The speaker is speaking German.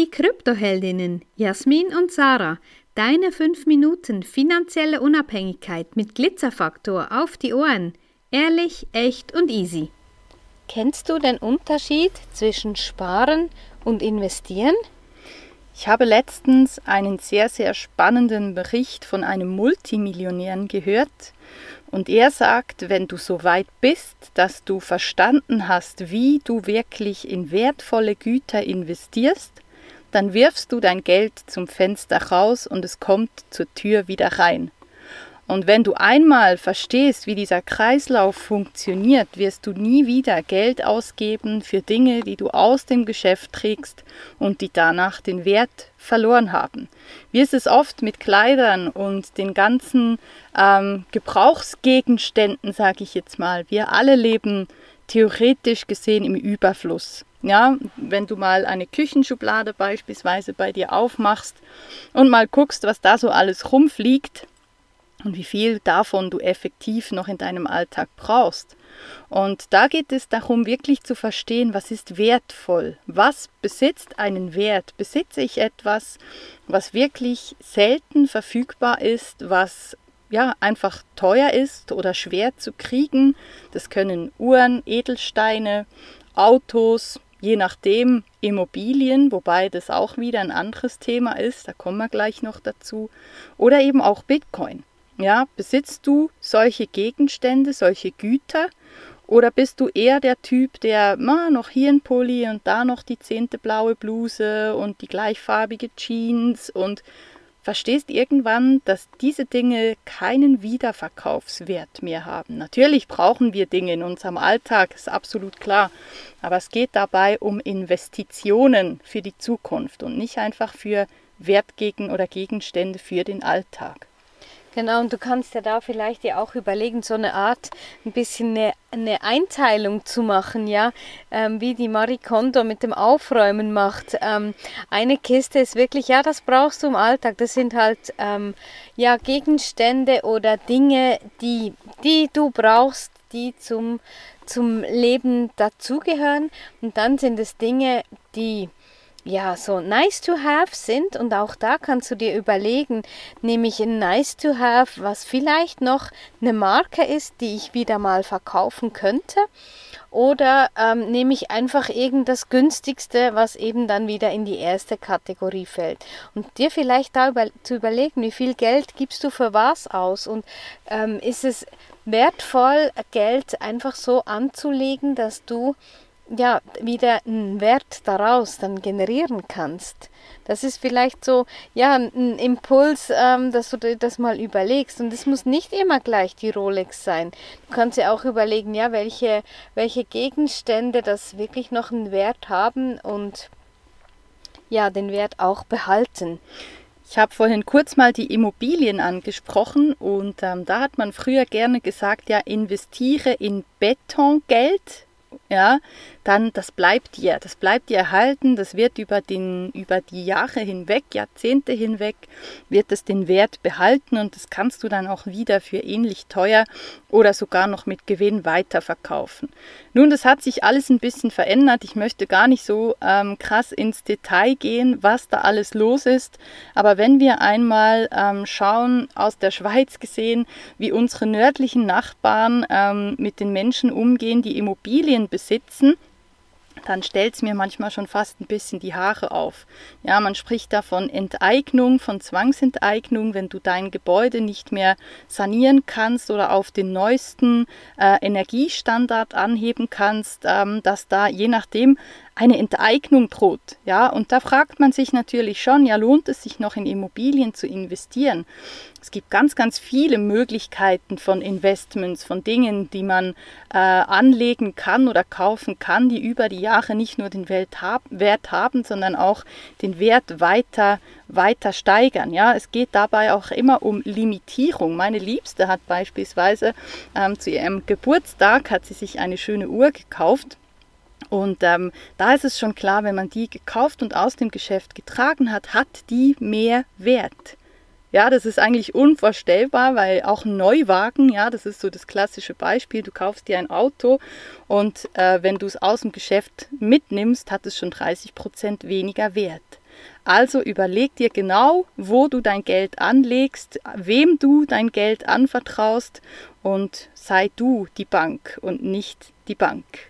die Kryptoheldinnen Jasmin und Sarah. Deine 5 Minuten finanzielle Unabhängigkeit mit Glitzerfaktor auf die Ohren. Ehrlich, echt und easy. Kennst du den Unterschied zwischen Sparen und Investieren? Ich habe letztens einen sehr, sehr spannenden Bericht von einem Multimillionären gehört und er sagt, wenn du so weit bist, dass du verstanden hast, wie du wirklich in wertvolle Güter investierst, dann wirfst du dein Geld zum Fenster raus und es kommt zur Tür wieder rein. Und wenn du einmal verstehst, wie dieser Kreislauf funktioniert, wirst du nie wieder Geld ausgeben für Dinge, die du aus dem Geschäft trägst und die danach den Wert verloren haben. Wie ist es oft mit Kleidern und den ganzen ähm, Gebrauchsgegenständen, sage ich jetzt mal. Wir alle leben theoretisch gesehen im Überfluss. Ja, wenn du mal eine Küchenschublade beispielsweise bei dir aufmachst und mal guckst, was da so alles rumfliegt, und wie viel davon du effektiv noch in deinem Alltag brauchst. Und da geht es darum, wirklich zu verstehen, was ist wertvoll, was besitzt einen Wert. Besitze ich etwas, was wirklich selten verfügbar ist, was ja einfach teuer ist oder schwer zu kriegen. Das können Uhren, Edelsteine, Autos, je nachdem Immobilien, wobei das auch wieder ein anderes Thema ist, da kommen wir gleich noch dazu, oder eben auch Bitcoin. Ja, besitzt du solche Gegenstände, solche Güter? Oder bist du eher der Typ, der na, noch hier ein Pulli und da noch die zehnte blaue Bluse und die gleichfarbige Jeans und verstehst irgendwann, dass diese Dinge keinen Wiederverkaufswert mehr haben. Natürlich brauchen wir Dinge in unserem Alltag, ist absolut klar. Aber es geht dabei um Investitionen für die Zukunft und nicht einfach für Wertgegen oder Gegenstände für den Alltag. Genau, und du kannst ja da vielleicht ja auch überlegen, so eine Art, ein bisschen eine, eine Einteilung zu machen, ja, ähm, wie die Marie Kondo mit dem Aufräumen macht. Ähm, eine Kiste ist wirklich, ja, das brauchst du im Alltag. Das sind halt, ähm, ja, Gegenstände oder Dinge, die, die du brauchst, die zum, zum Leben dazugehören. Und dann sind es Dinge, die ja, so nice to have sind und auch da kannst du dir überlegen, nehme ich ein nice to have, was vielleicht noch eine Marke ist, die ich wieder mal verkaufen könnte oder ähm, nehme ich einfach irgenddas günstigste, was eben dann wieder in die erste Kategorie fällt. Und dir vielleicht da über, zu überlegen, wie viel Geld gibst du für was aus und ähm, ist es wertvoll, Geld einfach so anzulegen, dass du ja, wieder einen Wert daraus dann generieren kannst. Das ist vielleicht so, ja, ein Impuls, ähm, dass du dir das mal überlegst. Und es muss nicht immer gleich die Rolex sein. Du kannst ja auch überlegen, ja, welche, welche Gegenstände das wirklich noch einen Wert haben und ja, den Wert auch behalten. Ich habe vorhin kurz mal die Immobilien angesprochen und ähm, da hat man früher gerne gesagt, ja, investiere in Betongeld, ja, dann das bleibt dir, das bleibt dir erhalten, das wird über, den, über die Jahre hinweg, Jahrzehnte hinweg, wird es den Wert behalten und das kannst du dann auch wieder für ähnlich teuer oder sogar noch mit Gewinn weiterverkaufen. Nun, das hat sich alles ein bisschen verändert. Ich möchte gar nicht so ähm, krass ins Detail gehen, was da alles los ist, aber wenn wir einmal ähm, schauen, aus der Schweiz gesehen, wie unsere nördlichen Nachbarn ähm, mit den Menschen umgehen, die Immobilien besitzen, dann stellt es mir manchmal schon fast ein bisschen die Haare auf. Ja, man spricht da von Enteignung, von Zwangsenteignung, wenn du dein Gebäude nicht mehr sanieren kannst oder auf den neuesten äh, Energiestandard anheben kannst, ähm, dass da je nachdem eine Enteignung droht. Ja, und da fragt man sich natürlich schon, ja, lohnt es sich noch in Immobilien zu investieren? Es gibt ganz, ganz viele Möglichkeiten von Investments, von Dingen, die man äh, anlegen kann oder kaufen kann, die über die Jahre nicht nur den Wert haben, sondern auch den Wert weiter, weiter steigern. Ja, es geht dabei auch immer um Limitierung. Meine Liebste hat beispielsweise ähm, zu ihrem Geburtstag hat sie sich eine schöne Uhr gekauft und ähm, da ist es schon klar, wenn man die gekauft und aus dem Geschäft getragen hat, hat die mehr Wert. Ja, das ist eigentlich unvorstellbar, weil auch ein Neuwagen, ja, das ist so das klassische Beispiel, du kaufst dir ein Auto und äh, wenn du es aus dem Geschäft mitnimmst, hat es schon 30 Prozent weniger Wert. Also überleg dir genau, wo du dein Geld anlegst, wem du dein Geld anvertraust und sei du die Bank und nicht die Bank.